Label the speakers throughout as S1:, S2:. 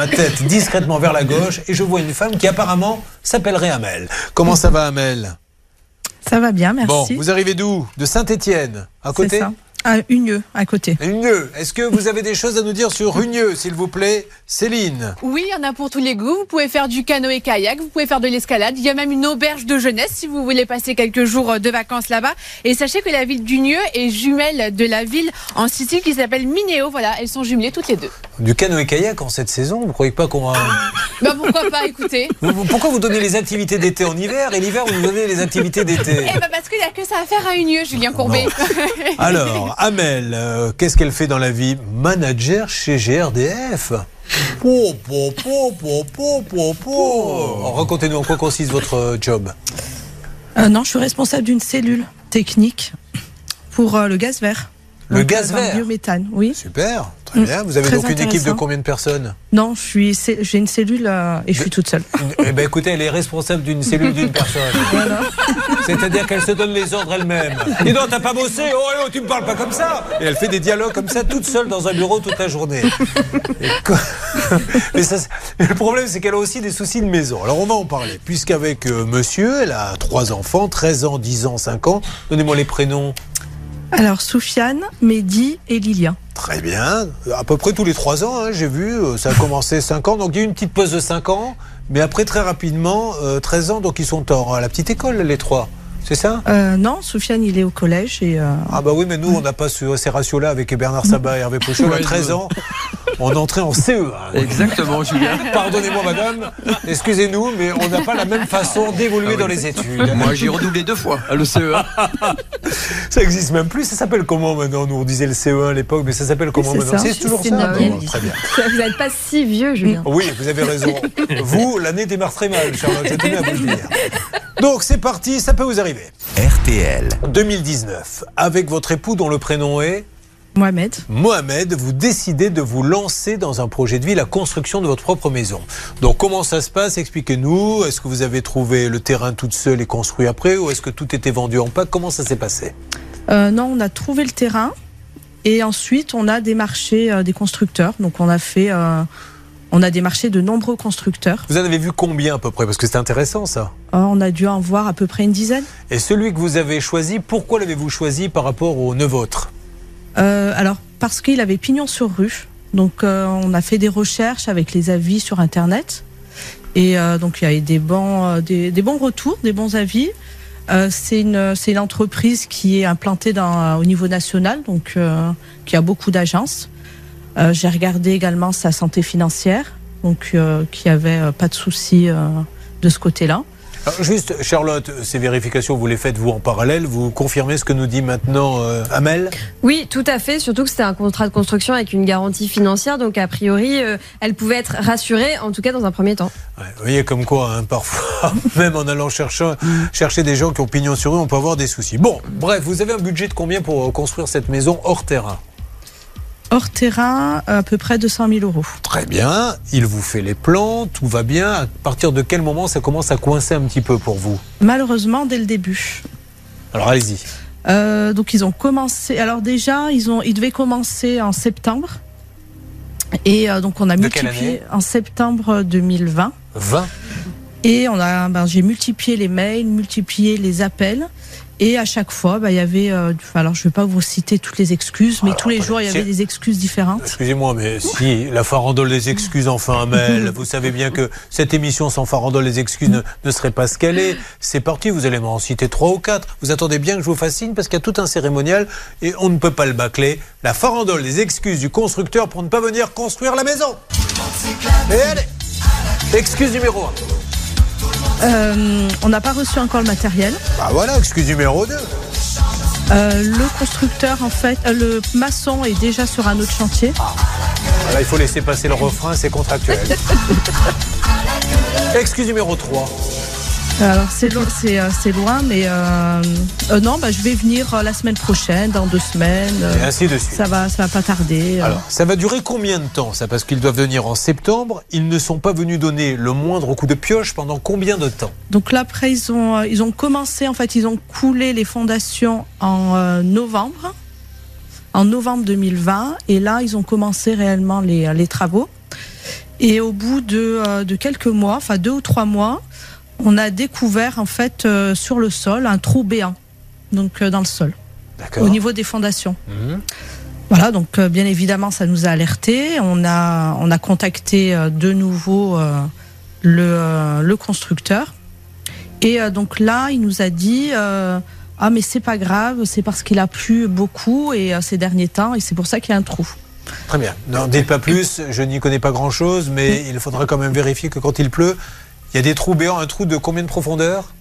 S1: ma tête discrètement vers la gauche et je vois une femme qui apparemment s'appellerait Amel. Comment ça va Amel?
S2: Ça va bien, merci.
S1: Bon, vous arrivez d'où? De Saint-Étienne, à côté?
S2: À Unieux, à côté.
S1: Unieux. Est-ce que vous avez des choses à nous dire sur Unieux, s'il vous plaît Céline?
S3: Oui, il y en a pour tous les goûts. Vous pouvez faire du canoë-kayak, vous pouvez faire de l'escalade. Il y a même une auberge de jeunesse si vous voulez passer quelques jours de vacances là-bas. Et sachez que la ville d'Unieux est jumelle de la ville en Sicile qui s'appelle Mineo. Voilà, elles sont jumelées toutes les deux.
S1: Du canoë-kayak en cette saison Vous croyez pas qu'on va...
S3: Bah pourquoi pas, écoutez
S1: Vous- Pourquoi vous donnez les activités d'été en hiver et l'hiver vous nous donnez les activités d'été?
S3: Eh bah parce qu'il n'y a que ça à faire à Unieux, Julien Courbet.
S1: Alors, Amel, euh, qu'est-ce qu'elle fait dans la vie? Manager chez GRDF. Po, po, po, po, po, po, po. Racontez-nous en quoi consiste votre euh, job.
S2: Euh, non, je suis responsable d'une cellule technique pour euh, le gaz vert.
S1: Le
S2: Donc,
S1: gaz vert
S2: biométhane, oui.
S1: Super, très
S2: Mm,
S1: bien. Vous avez
S2: très
S1: donc une équipe de combien de personnes
S2: Non, je suis, j'ai une cellule euh, et je suis toute seule.
S1: Eh bien écoutez, elle est responsable d'une cellule d'une personne. C'est-à-dire qu'elle se donne les ordres elle-même. Dis donc, t'as pas bossé Oh, oh, tu me parles pas comme ça Et elle fait des dialogues comme ça, toute seule dans un bureau toute la journée. Et Mais ça, le problème, c'est qu'elle a aussi des soucis de maison. Alors on va en parler, puisqu'avec euh, monsieur, elle a trois enfants, 13 ans, 10 ans, 5 ans. Donnez-moi les prénoms.
S2: Alors, Soufiane, Mehdi et Lilia.
S1: Très bien. À peu près tous les 3 ans, hein, j'ai vu. euh, Ça a commencé 5 ans. Donc il y a eu une petite pause de 5 ans. Mais après, très rapidement, euh, 13 ans. Donc ils sont en, à la petite école, les trois. C'est ça?
S2: Euh, non, Soufiane, il est au collège et euh,
S1: Ah bah oui, mais nous, on n'a pas ce- ces ratios-là avec Bernard Sabat et Hervé Pochon. à 13 ans, on entrait en CE1.
S4: Exactement, Julien.
S1: Pardonnez-moi, madame. Excusez-nous, mais on n'a pas la même façon d'évoluer dans les études.
S4: Moi, j'ai redoublé deux fois à le E CE1.
S1: Ça existe même plus. Ça s'appelle comment maintenant? Nous, on disait le CE1 à l'époque, mais ça s'appelle comment
S2: c'est
S1: maintenant
S2: ça.
S1: C'est toujours
S5: C'est
S1: ça?
S5: Nabil.
S1: Bon, Très bien.
S5: Vous n'êtes pas si vieux, Julien.
S1: Oui, vous avez raison. Vous, l'année démarre très mal, Charlotte. Je tenais à vous le dire. Donc, c'est parti, ça peut vous arriver.
S6: RTL.
S1: 2019, avec votre époux dont le prénom est
S2: Mohamed.
S1: Mohamed, vous décidez de vous lancer dans un projet de vie, la construction de votre propre maison. Donc comment ça se passe? Expliquez-nous. Est-ce que vous avez trouvé le terrain toute seule et construit après ou est-ce que tout était vendu en pack? Comment ça s'est passé?
S2: Euh, non, on a trouvé le terrain et ensuite on a démarché euh, des constructeurs. Donc, on a fait. euh, on a démarché de nombreux constructeurs.
S1: Vous en avez vu combien à peu près? Parce que c'est intéressant ça.
S2: Euh, on a dû en voir à peu près une dizaine.
S1: Et celui que vous avez choisi, pourquoi l'avez-vous choisi par rapport au neuf autres
S2: Euh, alors, parce qu'il avait pignon sur rue. Donc, euh, on a fait des recherches avec les avis sur Internet. Et euh, donc, il y a eu des bons, euh, des, des bons retours, des bons avis. Euh, c'est une, une entreprise qui est implantée dans, au niveau national, donc euh, qui a beaucoup d'agences. J'ai regardé également sa santé financière, donc qui avait pas de soucis de ce côté-là.
S1: Alors, Juste, Charlotte, ces vérifications, vous les faites vous en parallèle. Vous confirmez ce que nous dit maintenant euh, Amel?
S5: Oui, tout à fait. Surtout que c'était un contrat de construction avec une garantie financière. Donc, a priori, euh, elle pouvait être rassurée, en tout cas dans un premier temps.
S1: Ouais, vous voyez comme quoi, hein, parfois, même en allant chercher, chercher des gens qui ont pignon sur eux, on peut avoir des soucis. Bon, bref, vous avez un budget de combien pour euh, construire cette maison hors terrain?
S2: Hors terrain, à peu près 200 000 euros.
S1: Très bien, il vous fait les plans, tout va bien. À partir de quel moment ça commence à coincer un petit peu pour vous?
S2: Malheureusement, dès le début.
S1: Alors allez-y.
S2: Euh, donc ils ont commencé. Alors déjà, ils ont, ils devaient commencer en septembre. Et euh, donc on a
S1: De
S2: multiplié en septembre 2020.
S1: 20
S2: Et on a, ben, j'ai multiplié les mails, multiplié les appels. Et à chaque fois, ben, il y avait. euh, alors je ne vais pas vous citer toutes les excuses, mais
S1: Alors,
S2: tous les
S1: attendez,
S2: jours il y avait des excuses différentes.
S1: Excusez-moi, mais si la farandole des excuses, enfin, Amel, vous savez bien que cette émission sans farandole des excuses ne, ne serait pas ce qu'elle est. C'est parti, vous allez m'en citer trois ou quatre. Vous attendez bien que je vous fascine parce qu'il y a tout un cérémonial et on ne peut pas le bâcler. La farandole des excuses du constructeur pour ne pas venir construire la maison. Et allez Excuse numéro 1.
S2: Euh, on n'a pas reçu encore le matériel.
S1: Bah voilà, excuse numéro 2.
S2: Euh, le constructeur, en fait, euh, le maçon est déjà sur un autre chantier.
S1: Là, il faut laisser passer le refrain, c'est contractuel. Excuse numéro 3.
S2: Alors c'est lo- c'est euh, loin, mais euh, euh, non, bah, je vais venir euh, la semaine prochaine, dans deux semaines.
S1: Et ainsi de suite.
S2: ça va, ça va pas tarder.
S1: Alors, ça va durer combien de temps ça? Parce qu'ils doivent venir en septembre. Ils ne sont pas venus donner le moindre coup de pioche pendant combien de temps?
S2: Donc là après ils ont ils ont commencé en fait ils ont coulé les fondations en novembre, en novembre 2020 et là ils ont commencé réellement les, les travaux. Et au bout de, de quelques mois, enfin deux ou trois mois, on a découvert en fait euh, sur le sol un trou béant, donc euh, dans le sol, au niveau des fondations.
S1: Mhm.
S2: Voilà, donc euh, bien évidemment, ça nous a alertés. On a, on a contacté de nouveau le, le constructeur. Et donc là, il nous a dit Ah, mais c'est pas grave, c'est parce qu'il a plu beaucoup et ces derniers temps, et c'est pour ça qu'il y a un trou.
S1: Très bien. Non, dites pas plus, je n'y connais pas grand-chose, mais il faudra quand même vérifier que quand il pleut, il y a des trous béants, un trou de combien de profondeur?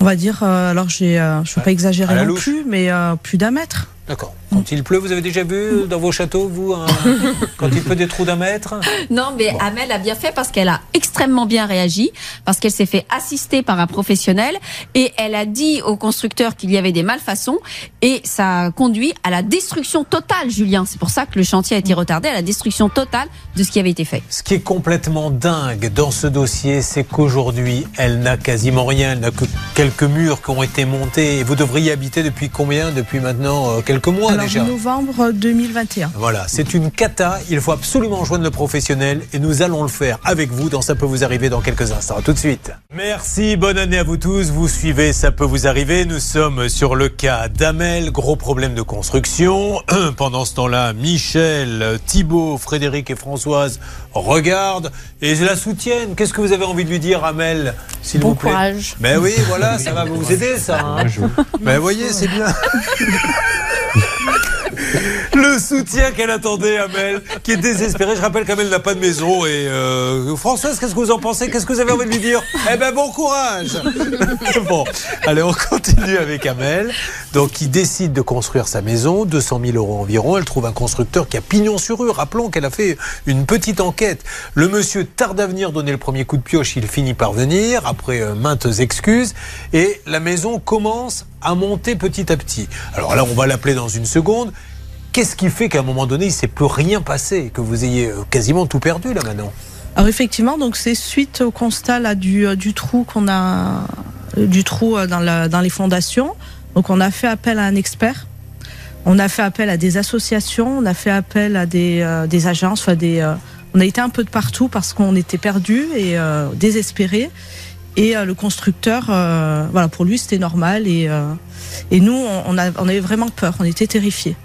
S2: On va dire, euh, alors j'ai, euh, je ne veux pas exagérer non
S1: louche.
S2: plus, mais euh, plus d'un mètre.
S1: D'accord. Quand il pleut, vous avez déjà vu dans vos châteaux, vous, quand il pleut des trous d'un mètre?
S6: Non, mais Amel a bien fait parce qu'elle a extrêmement bien réagi, parce qu'elle s'est fait assister par un professionnel et elle a dit au constructeur qu'il y avait des malfaçons et ça a conduit à la destruction totale, Julien. C'est pour ça que le chantier a été retardé, à la destruction totale de ce qui avait été fait.
S1: Ce qui est complètement dingue dans ce dossier, c'est qu'aujourd'hui, elle n'a quasiment rien. Elle n'a que quelques murs qui ont été montés. Et vous devriez habiter depuis combien? Depuis maintenant euh, quelques mois
S2: alors,
S1: déjà.
S2: novembre 2021.
S1: Voilà, c'est une cata. Il faut absolument joindre le professionnel et nous allons le faire avec vous dans Ça peut vous arriver dans quelques instants. À tout de suite. Merci, bonne année à vous tous. Vous suivez Ça peut vous arriver. Nous sommes sur le cas d'Amel, gros problème de construction. Pendant ce temps-là, Michel, Thibault, Frédéric et Françoise regardent et la soutiennent. Qu'est-ce que vous avez envie de lui dire, Amel, s'il
S3: Bon
S1: vous plaît
S3: courage.
S1: Ben oui, voilà, ça va vous aider, ça. hein. Ben voyez, c'est bien. Le soutien qu'elle attendait, Amel, qui est désespérée. Je rappelle qu'Amel n'a pas de maison. Et euh, Françoise, qu'est-ce que vous en pensez? Qu'est-ce que vous avez envie de lui dire? Eh ben, bon courage Bon, allez, on continue avec Amel. Donc, qui décide de construire sa maison, 200 000 euros environ. Elle trouve un constructeur qui a pignon sur rue. Rappelons qu'elle a fait une petite enquête. Le monsieur tarde à venir donner le premier coup de pioche. Il finit par venir, après euh, maintes excuses. Et la maison commence à monter petit à petit. Alors là, on va l'appeler dans une seconde. Qu'est-ce qui fait qu'à un moment donné, il ne s'est plus rien passé, que vous ayez euh, quasiment tout perdu là maintenant?
S2: Alors effectivement, donc c'est suite au constat euh, du trou qu'on a euh, du trou dans, les fondations. Donc on a fait appel à un expert. On a fait appel à des associations, on a fait appel à des, agences, on a été un peu de partout parce qu'on était perdus et euh, désespérés. Et le constructeur, voilà, pour lui c'était normal et, nous on avait vraiment peur, on était terrifiés.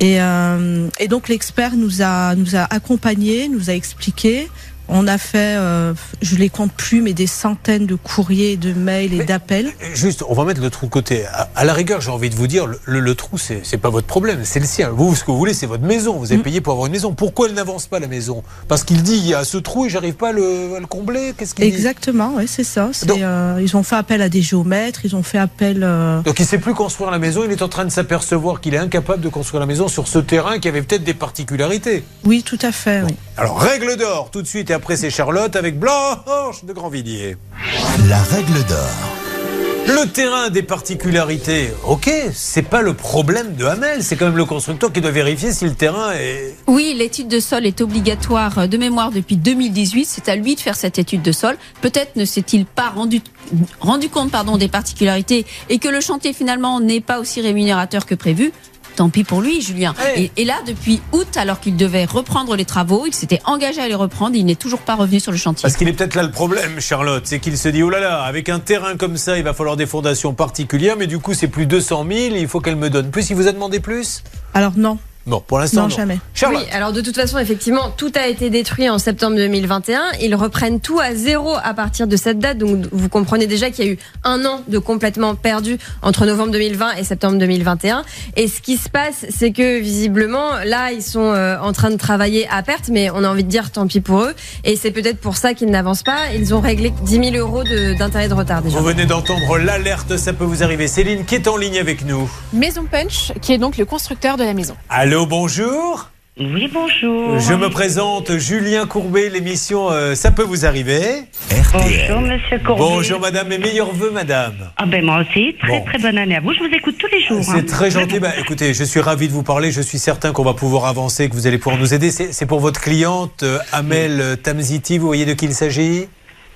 S2: Et, euh, et donc l'expert nous a nous a accompagnés, nous a expliqué. On a fait, euh, je les compte plus, mais des centaines de courriers, de mails et d'appels.
S1: Juste, on va mettre le trou de côté. À, à la rigueur, j'ai envie de vous dire, le, le- le trou, c'est c'est pas votre problème, c'est le sien. Vous, ce que vous voulez, c'est votre maison. Vous avez
S2: Mm.
S1: payé pour avoir une maison. Pourquoi elle n'avance pas la maison? Parce qu'il dit, il y a ce trou et j'arrive pas à le, à le combler. Qu'est-ce qu'il dit?
S2: Exactement, c'est ça. C'est,
S1: Donc-
S2: euh, ils ont fait appel à des géomètres, ils ont fait appel. euh,
S1: Donc il sait plus construire la maison. Il est en train de s'apercevoir qu'il est incapable de construire la maison sur ce terrain qui avait peut-être des particularités.
S2: Oui, tout à fait. Oui.
S1: Alors règle d'or tout de suite après c'est Charlotte avec Blanche de Grandvilliers.
S7: La règle d'or.
S1: Le terrain a des particularités, ok, c'est pas le problème de Hamel, c'est quand même le constructeur qui doit vérifier si le terrain est.
S6: Oui, l'étude de sol est obligatoire de mémoire depuis 2018. C'est à lui de faire cette étude de sol. Peut-être ne s'est-il pas rendu, rendu compte pardon, des particularités et que le chantier finalement n'est pas aussi rémunérateur que prévu. Tant pis pour lui, Julien. Et là, depuis août, alors qu'il devait reprendre les travaux, il s'était engagé à les reprendre. Il n'est toujours pas revenu sur le chantier.
S1: Parce qu'il est peut-être là le problème, Charlotte, c'est qu'il se dit oh là là, avec un terrain comme ça, il va falloir des fondations particulières, mais du coup c'est plus 200 000, il faut qu'elle me donne plus. Il vous a demandé plus?
S2: Alors non,
S1: Bon, pour l'instant
S2: non,
S1: non.
S2: jamais.
S1: Charlotte.
S5: Oui, alors de toute façon, effectivement, tout a été détruit en septembre 2021. Ils reprennent tout à zéro à partir de cette date. Donc vous comprenez déjà qu'il y a eu un an de complètement perdu entre novembre 2020 et septembre 2021. Et ce qui se passe, c'est que visiblement, là, ils sont euh, en train de travailler à perte, mais on a envie de dire tant pis pour eux. Et c'est peut-être pour ça qu'ils n'avancent pas. Ils ont réglé 10 000 euros de- d'intérêt de, retard déjà.
S1: Vous venez d'entendre l'alerte, ça peut vous arriver. Céline qui est en ligne avec nous?
S3: Maison Punch, qui est donc le constructeur de la maison.
S1: Allô, bonjour.
S8: Oui, bonjour.
S1: Je me présente, Julien Courbet, l'émission euh, Ça peut vous arriver.
S8: Bonjour,
S7: RTL.
S8: monsieur Courbet.
S1: Bonjour madame et meilleurs vœux madame.
S8: Ah ben moi aussi, très
S1: Bon.
S8: très bonne année à vous. Je vous écoute tous les jours. hein.
S1: C'est très gentil. Bah, écoutez, je suis ravi de vous parler. Je suis certain qu'on va pouvoir avancer, que vous allez pouvoir nous aider. C'est pour votre cliente, euh, Amel euh, Tamziti. Vous voyez de qui il s'agit?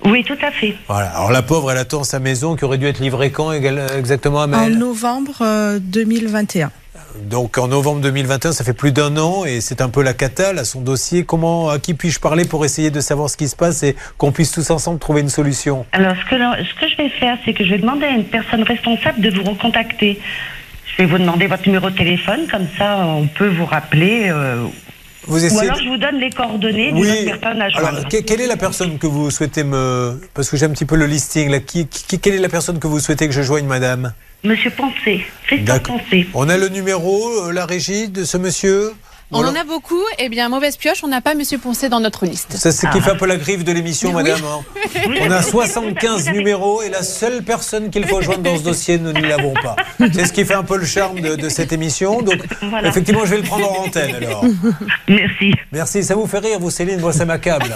S8: Oui, tout à fait.
S1: Voilà. Alors la pauvre, elle attend sa maison qui aurait dû être livrée quand égal- exactement,
S2: En
S1: Amel
S2: novembre euh, 2021.
S1: Donc en novembre 2021, ça fait plus d'un an et c'est un peu la cata à son dossier. Comment, à qui puis-je parler pour essayer de savoir ce qui se passe et qu'on puisse tous ensemble trouver une solution?
S8: Alors, ce que, ce que je vais faire, c'est que je vais demander à une personne responsable de vous recontacter. Je vais vous demander votre numéro de téléphone, comme ça, on peut vous rappeler. euh,
S1: Vous
S8: ou
S1: essayez
S8: alors,
S1: de-
S8: je vous donne les coordonnées d'une autre personne à joindre.
S1: Alors, que- quelle est la personne que vous souhaitez me. Parce que j'ai un petit peu le listing là. Qui, qui- quelle est la personne que vous souhaitez que je joigne, madame?
S8: Monsieur Christophe
S1: D'accord.
S8: Poncé.
S1: On a le numéro, euh, la régie de ce monsieur?
S3: On
S1: Voilà.
S3: en a beaucoup. Eh bien, mauvaise pioche, on n'a pas Monsieur Poncé dans notre liste.
S1: C'est ce qui fait un peu la griffe de l'émission,
S3: Oui.
S1: madame. hein. On a 75 numéros et la seule personne qu'il faut joindre dans ce dossier, nous ne l'avons pas. C'est ce qui fait un peu le charme de, de cette émission. Donc,
S8: Voilà.
S1: effectivement, je vais le prendre en antenne alors.
S8: Merci.
S1: Merci. Ça vous fait rire, vous, Céline? Moi, ça m'accable.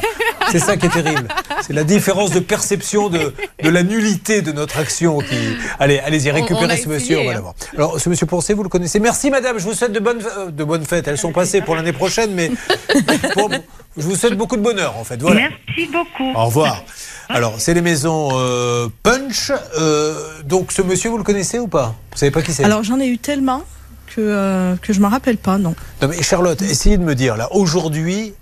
S1: C'est ça qui est terrible. C'est la différence de perception de, de la nullité de notre action qui. Allez, allez-y,
S3: On- on
S1: récupérez ce monsieur. On va
S3: hein.
S1: l'avoir. Alors, ce monsieur Poncé, vous le connaissez. Merci, madame. Je vous souhaite de bonnes, euh, de bonnes fêtes. Elles sont passées pour l'année prochaine, mais pour- je vous souhaite beaucoup de bonheur, en fait. Voilà.
S8: Merci beaucoup.
S1: Au revoir. Alors, c'est les maisons euh, Punch. Euh, donc, ce monsieur, vous le connaissez ou pas? Vous savez pas qui c'est?
S2: Alors j'en ai eu tellement que, euh, que je m'en rappelle pas, non.
S1: Non, mais Charlotte, essayez de me dire, là, aujourd'hui,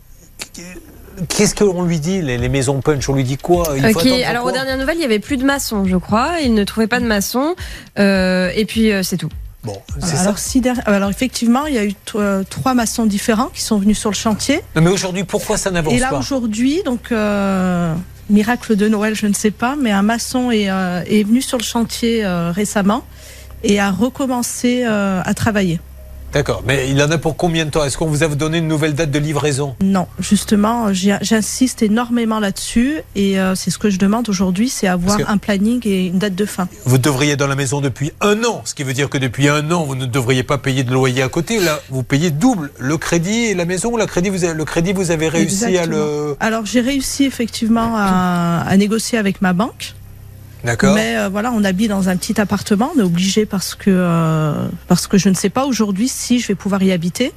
S1: qu'est-ce qu'on lui dit, les, les maisons Punch? On lui dit quoi? Il faut
S5: alors aux dernières nouvelles, il y avait plus de maçons, je crois. Ils ne trouvaient pas de maçons. Euh, et puis, euh, c'est tout.
S1: Bon, c'est ça.
S2: Alors, si der- euh, alors effectivement, il y a eu euh, trois maçons différents qui sont venus sur le chantier.
S1: Non, mais aujourd'hui, pourquoi ça n'avance
S2: Et là
S1: pas
S2: aujourd'hui, donc euh, miracle de Noël, je ne sais pas, mais un maçon est, euh, est venu sur le chantier euh, récemment et a recommencé euh, à travailler.
S1: D'accord, mais il en a pour combien de temps? Est-ce qu'on vous a donné une nouvelle date de livraison?
S2: Non, justement, j'insiste énormément là-dessus et euh, c'est ce que je demande aujourd'hui, c'est avoir un planning et une date de fin.
S1: Vous devriez être dans la maison depuis un an, ce qui veut dire que depuis un an, vous ne devriez pas payer de loyer à côté. Là, vous payez double le crédit et la maison. La crédit, vous avez, le crédit, vous avez réussi à le.
S2: Alors j'ai réussi effectivement à, à négocier avec ma banque. Mais euh, voilà, on habite dans un petit appartement, on est obligé parce que euh, parce que je ne sais pas aujourd'hui si je vais pouvoir y habiter.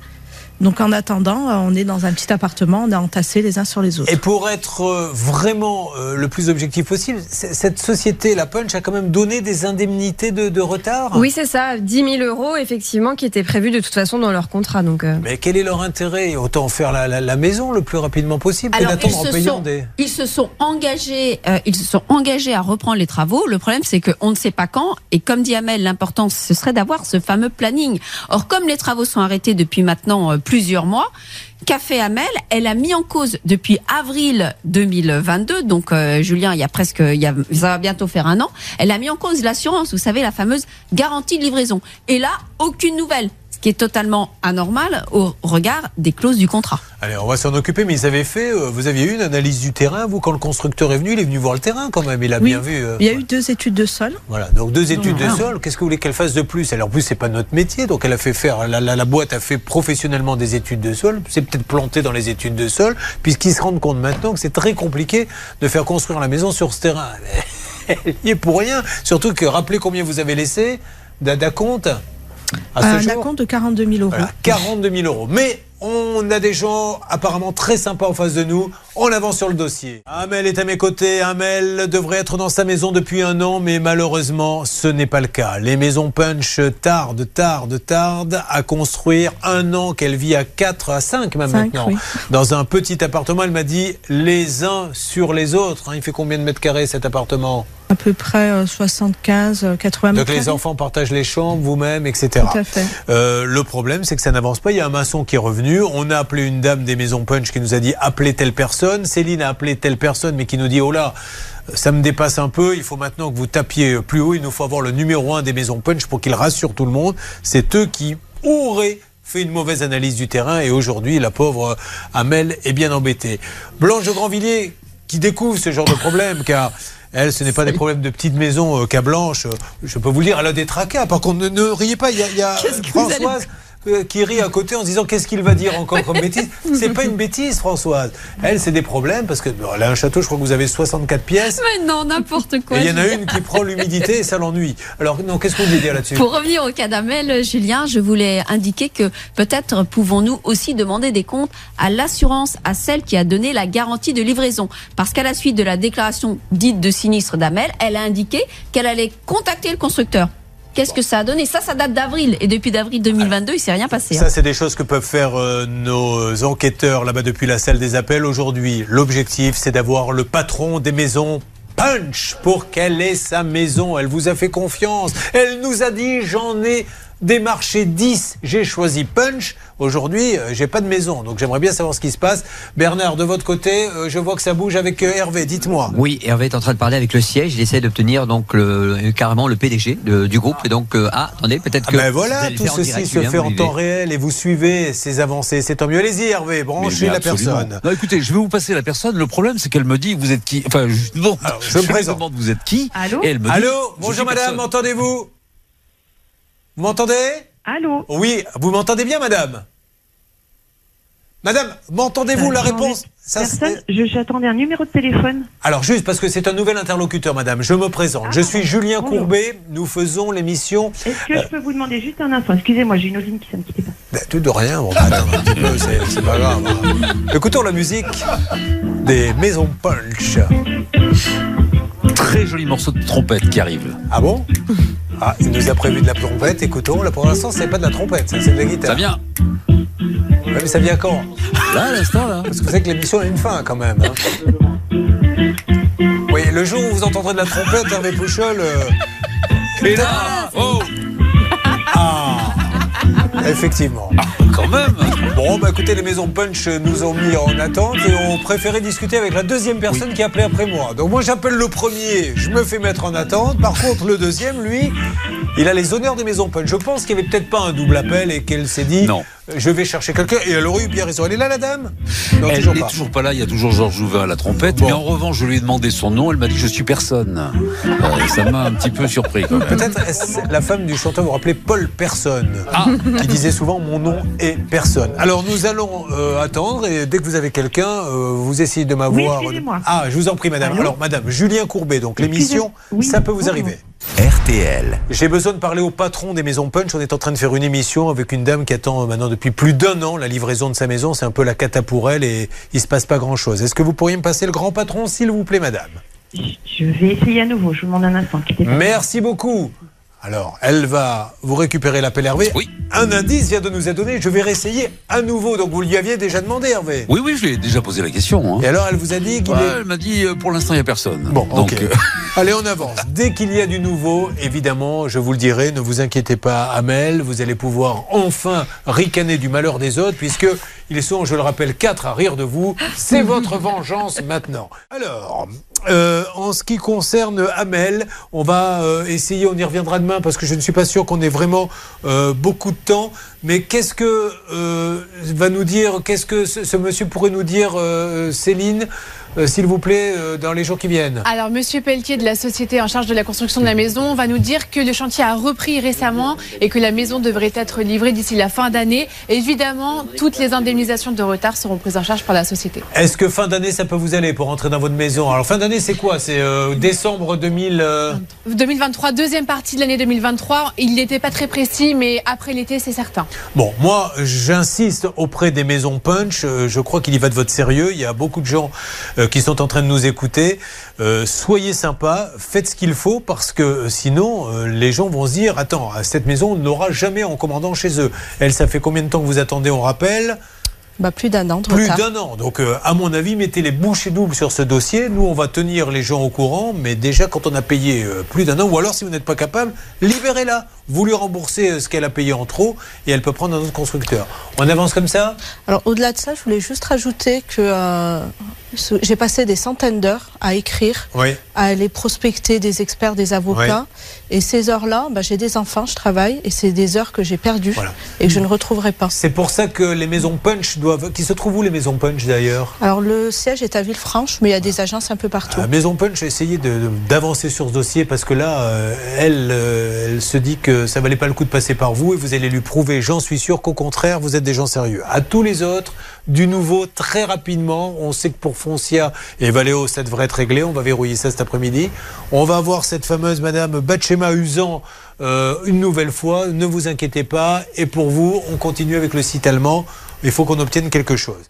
S2: Donc en attendant, euh, on est dans un petit appartement, on est entassés les uns sur les autres.
S1: Et pour être euh, vraiment euh, le plus objectif possible, cette société, la Punch, a quand même donné des indemnités de, de retard?
S5: Oui, c'est ça. 10 000 euros, effectivement, qui étaient prévus de toute façon dans leur contrat. Donc, euh,
S1: Mais quel est leur intérêt? Autant faire la, la- la maison le plus rapidement possible que
S6: Alors, ils
S1: d'attendre en payant
S6: sont,
S1: des.
S6: ils se sont engagés, euh, ils se sont engagés à reprendre les travaux. Le problème, c'est qu'on ne sait pas quand. Et comme dit Amel, l'important, ce serait d'avoir ce fameux planning. Or, comme les travaux sont arrêtés depuis maintenant euh, plusieurs mois, Café Amel, elle a mis en cause depuis avril 2022, donc euh, Julien, il y a presque, il y a, ça va bientôt faire un an, elle a mis en cause l'assurance, vous savez, la fameuse garantie de livraison. Et là, aucune nouvelle, ce qui est totalement anormal au regard des clauses du contrat.
S1: Allez, on va s'en occuper, mais ils avaient fait. euh, vous aviez eu une analyse du terrain, vous, quand le constructeur est venu, il est venu voir le terrain quand même, il a
S2: Oui.
S1: bien vu. euh,
S2: Il y a eu deux études de sol.
S1: Voilà, donc deux études de sol. Qu'est-ce que vous voulez qu'elle fasse de plus? Alors, en plus, c'est pas notre métier, donc elle a fait faire. La, la- la boîte a fait professionnellement des études de sol. C'est peut-être planté dans les études de sol, puisqu'ils se rendent compte maintenant que c'est très compliqué de faire construire la maison sur ce terrain. Elle y est pour rien. Surtout que rappelez combien vous avez laissé d'a- d'acompte à ce
S2: un acompte de 42 000 euros.
S1: Voilà, 42 000 euros. Mais on a des gens apparemment très sympas en face de nous. On avance sur le dossier. Amel est à mes côtés. Amel devrait être dans sa maison depuis un an, mais malheureusement, ce n'est pas le cas. Les maisons Punch tardent, tardent, tardent à construire. Un an qu'elle vit à 4, à 5 même maintenant.
S2: oui.
S1: Dans un petit appartement, elle m'a dit les uns sur les autres. hein. Il fait combien de mètres carrés cet appartement?
S2: À peu près euh, 75, euh, 80
S1: Donc
S2: mètres
S1: les enfants partagent les chambres, vous-même, etc.
S2: Tout à fait.
S1: Euh, le problème, c'est que ça n'avance pas. Il y a un maçon qui est revenu. On a appelé une dame des maisons Punch qui nous a dit appelez telle personne. Céline a appelé telle personne, mais qui nous dit oh là, ça me dépasse un peu. Il faut maintenant que vous tapiez plus haut. Il nous faut avoir le numéro un des maisons Punch pour qu'il rassure tout le monde. C'est eux qui auraient fait une mauvaise analyse du terrain et aujourd'hui la pauvre euh, Amel est bien embêtée. Blanche de Grandvilliers qui découvre ce genre de problème car elle, ce n'est pas des problèmes de petite maison euh, qu'à Blanche. Euh, Je peux vous le dire, elle a des tracas. Par contre, ne, ne riez pas. Il y a, il y a Françoise qui rit à côté en se disant qu'est-ce qu'il va dire encore comme bêtise? C'est pas une bêtise, Françoise. Elle, c'est des problèmes parce que bon, elle a un château. Je crois que vous avez 64 pièces.
S6: Mais non, n'importe quoi.
S1: Il y en a une qui prend l'humidité et ça l'ennuie. Alors, non, qu'est-ce que vous voulez dire là-dessus?
S6: Pour revenir au cas d'Amel, Julien, je voulais indiquer que peut-être pouvons-nous aussi demander des comptes à l'assurance, à celle qui a donné la garantie de livraison. Parce qu'à la suite de la déclaration dite de sinistre d'Amel, elle a indiqué qu'elle allait contacter le constructeur. Qu'est-ce que ça a donné? Ça, ça date d'avril. Et depuis d'avril 2022, il s'est rien passé.
S1: Ça,
S6: hein.
S1: c'est des choses que peuvent faire euh, nos enquêteurs là-bas depuis la salle des appels. Aujourd'hui, l'objectif, c'est d'avoir le patron des maisons Punch pour qu'elle ait sa maison. Elle vous a fait confiance. Elle nous a dit j'en ai démarché 10. J'ai choisi Punch. Aujourd'hui, euh, j'ai pas de maison. Donc j'aimerais bien savoir ce qui se passe. Bernard, de votre côté, euh, je vois que ça bouge avec euh, Hervé. Dites-moi.
S9: Oui, Hervé est en train de parler avec le siège. Il essaie d'obtenir donc le, carrément le PDG de- du groupe. Et donc, euh, ah, attendez, peut-être
S1: Ah
S9: que.
S1: ben voilà, tout ceci
S9: direct,
S1: se fait en temps réel et vous suivez ces avancées. C'est tant mieux. Allez-y, Hervé, branchez
S10: mais
S1: la personne.
S10: Non, écoutez, je vais vous passer la personne. Le problème, c'est qu'elle me dit, vous êtes qui? Enfin, je, demande-
S1: Alors, je me présente.
S10: demande, vous êtes qui?
S8: Allô?
S10: Et elle me dit,
S1: Allô, bonjour madame,
S10: personne.
S1: Vous m'entendez?
S8: Allô?
S1: Oui, vous m'entendez bien, madame? Madame, m'entendez-vous la
S8: J'entendais
S1: réponse? Ça,
S8: Personne, j'attendais un numéro de téléphone.
S1: Alors juste parce que c'est un nouvel interlocuteur, madame, je me présente.
S8: Ah,
S1: je suis Julien
S8: bonjour.
S1: Courbet, nous faisons l'émission...
S8: Est-ce que je peux vous demander juste un instant? Excusez-moi, j'ai une qui ne pas.
S1: Ben, tout de rien, bon, madame, un petit peu, c'est pas grave. Écoutons la musique des Maisons Punch.
S10: Très joli morceau de trompette qui arrive.
S1: Ah bon Ah, il nous a prévu de la trompette, écoutons. Là, pour l'instant, c'est pas de la trompette, c'est de la guitare.
S10: Ça vient
S1: Ouais, mais ça vient quand
S10: là, à l'instant, là.
S1: Parce que vous savez que l'émission a une fin quand même. hein. Oui, le jour où vous entendrez de la trompette, Hervé Pouchol. euh,
S10: Et là, oh,
S1: Ah Effectivement.
S10: Quand même.
S1: Bon, bah écoutez, les maisons Punch nous ont mis en attente et ont préféré discuter avec la deuxième personne qui appelait après moi. Donc moi j'appelle le premier, je me fais mettre en attente. Par contre, le deuxième, lui, il a les honneurs des maisons Punch. Je pense qu'il n'y avait peut-être pas un double appel et qu'elle s'est dit
S10: Non.
S1: je vais chercher quelqu'un. Et elle aurait eu bien raison. Elle est là, la dame? Non,
S10: Elle
S1: toujours
S10: n'est toujours pas là, il y a toujours Georges Jouvin à la trompette.
S1: Bon.
S10: Mais en revanche, je lui ai demandé son nom, elle m'a dit je suis personne. Euh, ça m'a un petit peu surpris quand même.
S1: Peut-être est-ce la femme du chanteur vous rappelez Paul Personne, qui disait souvent mon nom est personne. Alors nous allons euh, attendre et dès que vous avez quelqu'un, euh, vous essayez de m'avoir.
S8: Oui,
S1: ah, je vous en prie, madame.
S8: Allô
S1: Alors, madame, Julien Courbet, donc l'émission,
S8: oui,
S1: ça peut vous
S8: bonjour.
S1: arriver.
S7: RTL.
S1: J'ai besoin de parler au patron des maisons Punch. On est en train de faire une émission avec une dame qui attend maintenant depuis plus d'un an la livraison de sa maison. C'est un peu la cata pour elle et il se passe pas grand chose. Est-ce que vous pourriez me passer le grand patron, s'il vous plaît, madame?
S8: Je vais essayer à nouveau, je vous demande un instant.
S1: Merci beaucoup. Alors, elle va vous récupérer l'appel Hervé.
S10: Oui.
S1: Un indice vient de nous être donné. Je vais réessayer à nouveau. Donc, vous lui aviez déjà demandé, Hervé.
S10: Oui, oui, je lui ai déjà posé la question. hein.
S1: Et alors, elle vous a dit qu'il
S10: Ouais,
S1: est.
S10: elle m'a dit euh, pour l'instant il n'y a personne.
S1: Bon,
S10: donc euh,
S1: Allez, on avance. Dès qu'il y a du nouveau, évidemment, je vous le dirai, ne vous inquiétez pas, Amel, vous allez pouvoir enfin ricaner du malheur des autres, puisque ils sont, je le rappelle, quatre à rire de vous. C'est votre vengeance maintenant. Alors, euh, en ce qui concerne Amel, on va euh, essayer, on y reviendra demain, parce que je ne suis pas sûr qu'on ait vraiment euh, beaucoup de temps. Mais qu'est-ce que euh, va nous dire, qu'est-ce que ce, ce monsieur pourrait nous dire, euh, Céline, euh, s'il vous plaît, euh, dans les jours qui viennent
S3: Alors, Monsieur Pelletier de la société en charge de la construction de la maison va nous dire que le chantier a repris récemment et que la maison devrait être livrée d'ici la fin d'année. Évidemment, toutes les indemnisations de retard seront prises en charge par la société.
S1: Est-ce que fin d'année, ça peut vous aller pour rentrer dans votre maison? Alors, fin d'année, c'est quoi? C'est euh, décembre 2000. euh,
S3: 2023, deuxième partie de l'année 2023. Il n'était pas très précis, mais après l'été, c'est certain.
S1: Bon, moi, j'insiste auprès des maisons Punch. je crois qu'il y va de votre sérieux. Il y a beaucoup de gens euh, qui sont en train de nous écouter. Euh, soyez sympas, faites ce qu'il faut parce que euh, sinon, les gens vont se dire Attends, cette maison on n'aura jamais en commandant chez eux. Elle, ça fait combien de temps que vous attendez On rappelle?
S2: Bah, plus d'un an
S1: Plus d'un an. Donc, euh, à mon avis, mettez les bouchées doubles sur ce dossier. Nous, on va tenir les gens au courant. Mais déjà, quand on a payé euh, plus d'un an, ou alors, si vous n'êtes pas capable, libérez-la. Vous lui remboursez euh, ce qu'elle a payé en trop et elle peut prendre un autre constructeur. On avance comme ça?
S2: Alors au-delà de ça, je voulais juste rajouter que j'ai passé des centaines d'heures à écrire,
S1: Oui.
S2: à aller prospecter des experts, des avocats. Et ces heures-là, bah, j'ai des enfants, je travaille, et c'est des heures que j'ai perdues
S1: Voilà.
S2: et que je ne retrouverai pas.
S1: C'est pour ça que les maisons Punch doivent. Qui se trouvent où les maisons Punch d'ailleurs?
S2: Alors le siège est à Villefranche, mais il y a des agences un peu partout.
S1: La maison Punch a essayé d'avancer sur ce dossier parce que là, euh, elle, euh, elle se dit que ça valait pas le coup de passer par vous et vous allez lui prouver, j'en suis sûr, qu'au contraire, vous êtes des gens sérieux. À tous les autres, du nouveau très rapidement. On sait que pour Foncia et Valéo, ça devrait être réglé. On va verrouiller ça cet après-midi. On va voir cette fameuse Madame Batchema Usan euh, une nouvelle fois. Ne vous inquiétez pas. Et pour vous, on continue avec le site allemand. Il faut qu'on obtienne quelque chose.